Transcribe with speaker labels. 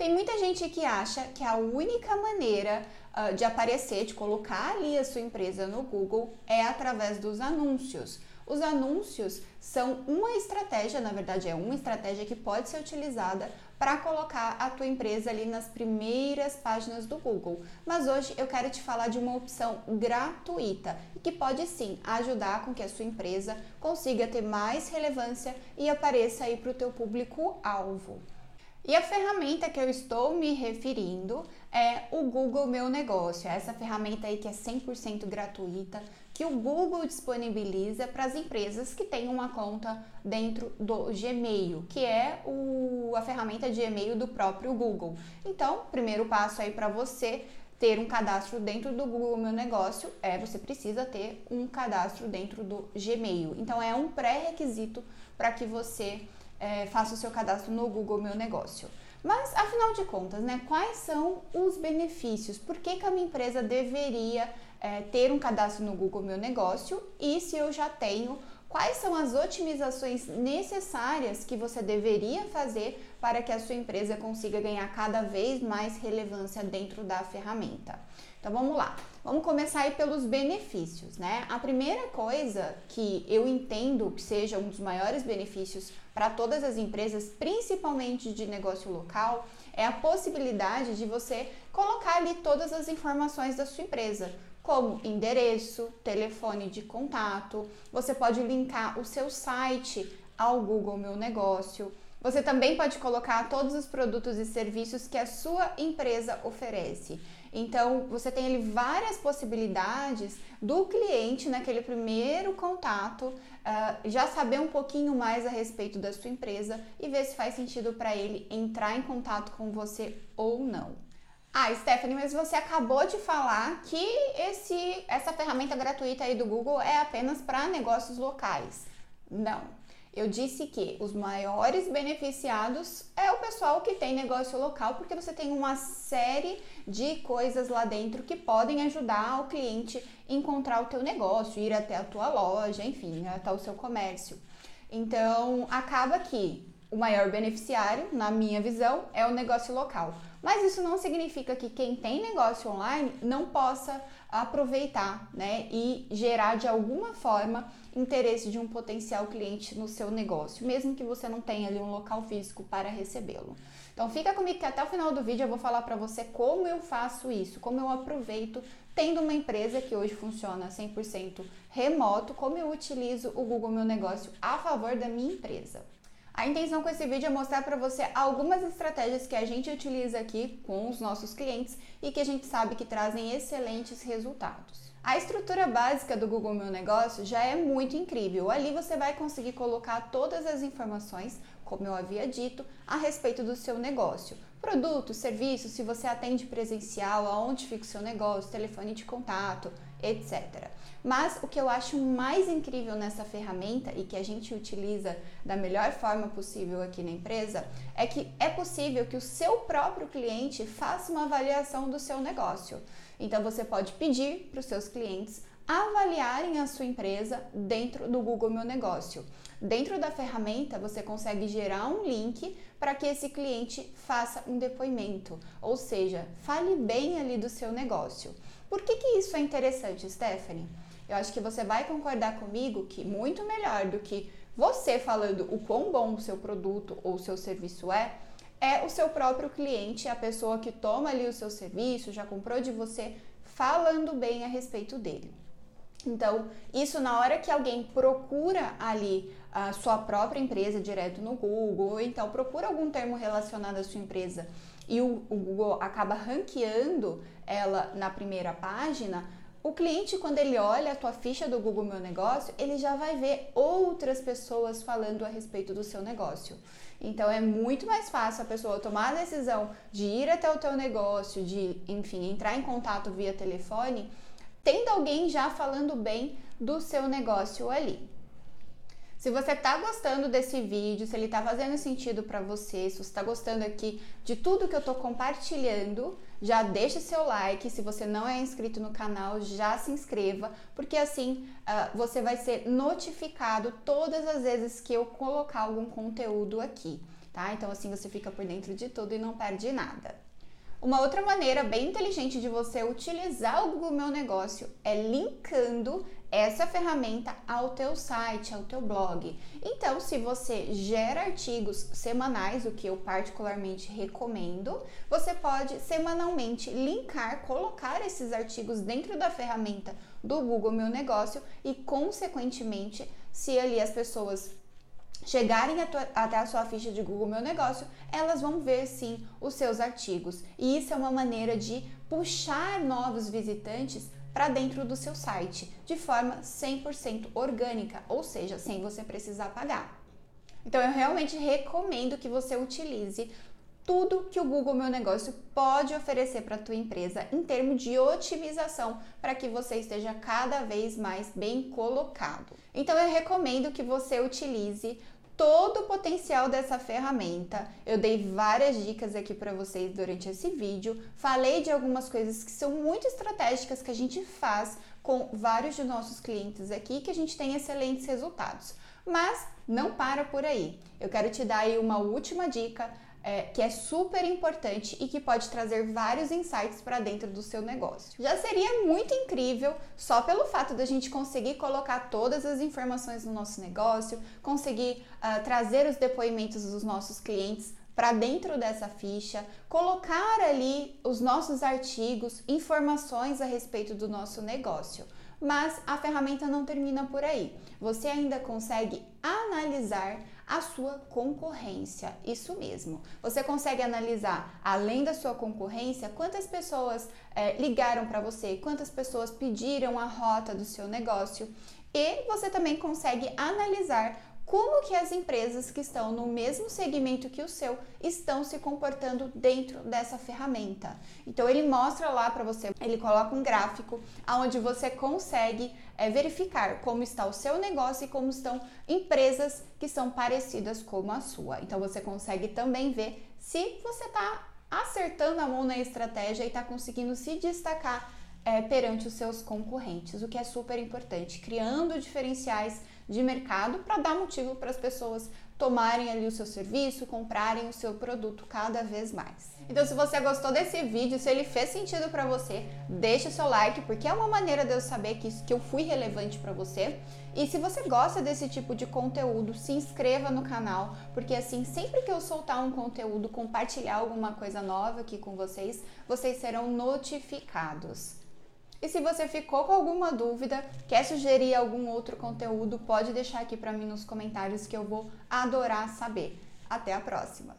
Speaker 1: Tem muita gente que acha que a única maneira uh, de aparecer, de colocar ali a sua empresa no Google é através dos anúncios. Os anúncios são uma estratégia, na verdade é uma estratégia que pode ser utilizada para colocar a tua empresa ali nas primeiras páginas do Google. Mas hoje eu quero te falar de uma opção gratuita que pode sim ajudar com que a sua empresa consiga ter mais relevância e apareça aí para o teu público alvo. E a ferramenta que eu estou me referindo é o Google Meu Negócio, essa ferramenta aí que é 100% gratuita, que o Google disponibiliza para as empresas que têm uma conta dentro do Gmail, que é o, a ferramenta de e-mail do próprio Google. Então, primeiro passo aí para você ter um cadastro dentro do Google Meu Negócio é você precisa ter um cadastro dentro do Gmail. Então, é um pré-requisito para que você é, faça o seu cadastro no Google Meu Negócio. Mas, afinal de contas, né, quais são os benefícios? Por que, que a minha empresa deveria é, ter um cadastro no Google Meu Negócio? E se eu já tenho, quais são as otimizações necessárias que você deveria fazer para que a sua empresa consiga ganhar cada vez mais relevância dentro da ferramenta? Então vamos lá. Vamos começar aí pelos benefícios, né? A primeira coisa que eu entendo que seja um dos maiores benefícios para todas as empresas, principalmente de negócio local, é a possibilidade de você colocar ali todas as informações da sua empresa, como endereço, telefone de contato. Você pode linkar o seu site ao Google Meu Negócio. Você também pode colocar todos os produtos e serviços que a sua empresa oferece. Então, você tem ali várias possibilidades do cliente naquele primeiro contato uh, já saber um pouquinho mais a respeito da sua empresa e ver se faz sentido para ele entrar em contato com você ou não. Ah, Stephanie, mas você acabou de falar que esse, essa ferramenta gratuita aí do Google é apenas para negócios locais. Não. Eu disse que os maiores beneficiados é o pessoal que tem negócio local, porque você tem uma série de coisas lá dentro que podem ajudar o cliente a encontrar o teu negócio, ir até a tua loja, enfim, até o seu comércio. Então, acaba que o maior beneficiário, na minha visão, é o negócio local. Mas isso não significa que quem tem negócio online não possa aproveitar, né, e gerar de alguma forma interesse de um potencial cliente no seu negócio, mesmo que você não tenha ali um local físico para recebê-lo. Então fica comigo que até o final do vídeo eu vou falar para você como eu faço isso, como eu aproveito tendo uma empresa que hoje funciona 100% remoto, como eu utilizo o Google Meu Negócio a favor da minha empresa. A intenção com esse vídeo é mostrar para você algumas estratégias que a gente utiliza aqui com os nossos clientes e que a gente sabe que trazem excelentes resultados. A estrutura básica do Google Meu Negócio já é muito incrível. Ali você vai conseguir colocar todas as informações, como eu havia dito, a respeito do seu negócio. Produtos, serviços, se você atende presencial, aonde fica o seu negócio, telefone de contato, etc. Mas o que eu acho mais incrível nessa ferramenta e que a gente utiliza da melhor forma possível aqui na empresa é que é possível que o seu próprio cliente faça uma avaliação do seu negócio. Então você pode pedir para os seus clientes avaliarem a sua empresa dentro do Google Meu Negócio. Dentro da ferramenta, você consegue gerar um link para que esse cliente faça um depoimento, ou seja, fale bem ali do seu negócio. Por que, que isso é interessante, Stephanie? Eu acho que você vai concordar comigo que muito melhor do que você falando o quão bom o seu produto ou o seu serviço é, é o seu próprio cliente, a pessoa que toma ali o seu serviço, já comprou de você, falando bem a respeito dele. Então, isso na hora que alguém procura ali a sua própria empresa direto no Google, ou então procura algum termo relacionado à sua empresa e o, o Google acaba ranqueando ela na primeira página, o cliente, quando ele olha a tua ficha do Google Meu Negócio, ele já vai ver outras pessoas falando a respeito do seu negócio. Então é muito mais fácil a pessoa tomar a decisão de ir até o teu negócio, de, enfim, entrar em contato via telefone, tendo alguém já falando bem do seu negócio ali. Se você está gostando desse vídeo, se ele está fazendo sentido para você, se você está gostando aqui de tudo que eu estou compartilhando, já deixa seu like. Se você não é inscrito no canal, já se inscreva, porque assim uh, você vai ser notificado todas as vezes que eu colocar algum conteúdo aqui. tá? Então assim você fica por dentro de tudo e não perde nada. Uma outra maneira bem inteligente de você utilizar o Google Meu Negócio é linkando essa ferramenta ao teu site, ao teu blog. Então, se você gera artigos semanais, o que eu particularmente recomendo, você pode semanalmente linkar, colocar esses artigos dentro da ferramenta do Google Meu Negócio e, consequentemente, se ali as pessoas chegarem até a sua ficha de Google Meu Negócio, elas vão ver sim os seus artigos. E isso é uma maneira de puxar novos visitantes para dentro do seu site de forma 100% orgânica, ou seja, sem você precisar pagar. Então eu realmente recomendo que você utilize tudo que o Google Meu Negócio pode oferecer para a tua empresa em termos de otimização para que você esteja cada vez mais bem colocado. Então eu recomendo que você utilize todo o potencial dessa ferramenta. Eu dei várias dicas aqui para vocês durante esse vídeo. Falei de algumas coisas que são muito estratégicas que a gente faz com vários de nossos clientes aqui que a gente tem excelentes resultados. Mas não para por aí. Eu quero te dar aí uma última dica é, que é super importante e que pode trazer vários insights para dentro do seu negócio. Já seria muito incrível só pelo fato da gente conseguir colocar todas as informações no nosso negócio, conseguir uh, trazer os depoimentos dos nossos clientes para dentro dessa ficha, colocar ali os nossos artigos, informações a respeito do nosso negócio. Mas a ferramenta não termina por aí. Você ainda consegue analisar a sua concorrência. Isso mesmo. Você consegue analisar, além da sua concorrência, quantas pessoas é, ligaram para você, quantas pessoas pediram a rota do seu negócio. E você também consegue analisar como que as empresas que estão no mesmo segmento que o seu estão se comportando dentro dessa ferramenta. Então ele mostra lá para você, ele coloca um gráfico onde você consegue é, verificar como está o seu negócio e como estão empresas que são parecidas como a sua. Então você consegue também ver se você está acertando a mão na estratégia e está conseguindo se destacar é, perante os seus concorrentes, o que é super importante, criando diferenciais de mercado para dar motivo para as pessoas tomarem ali o seu serviço, comprarem o seu produto cada vez mais. Então, se você gostou desse vídeo, se ele fez sentido para você, deixa o seu like, porque é uma maneira de eu saber que, que eu fui relevante para você. E se você gosta desse tipo de conteúdo, se inscreva no canal, porque assim, sempre que eu soltar um conteúdo, compartilhar alguma coisa nova aqui com vocês, vocês serão notificados. E se você ficou com alguma dúvida, quer sugerir algum outro conteúdo, pode deixar aqui para mim nos comentários que eu vou adorar saber. Até a próxima!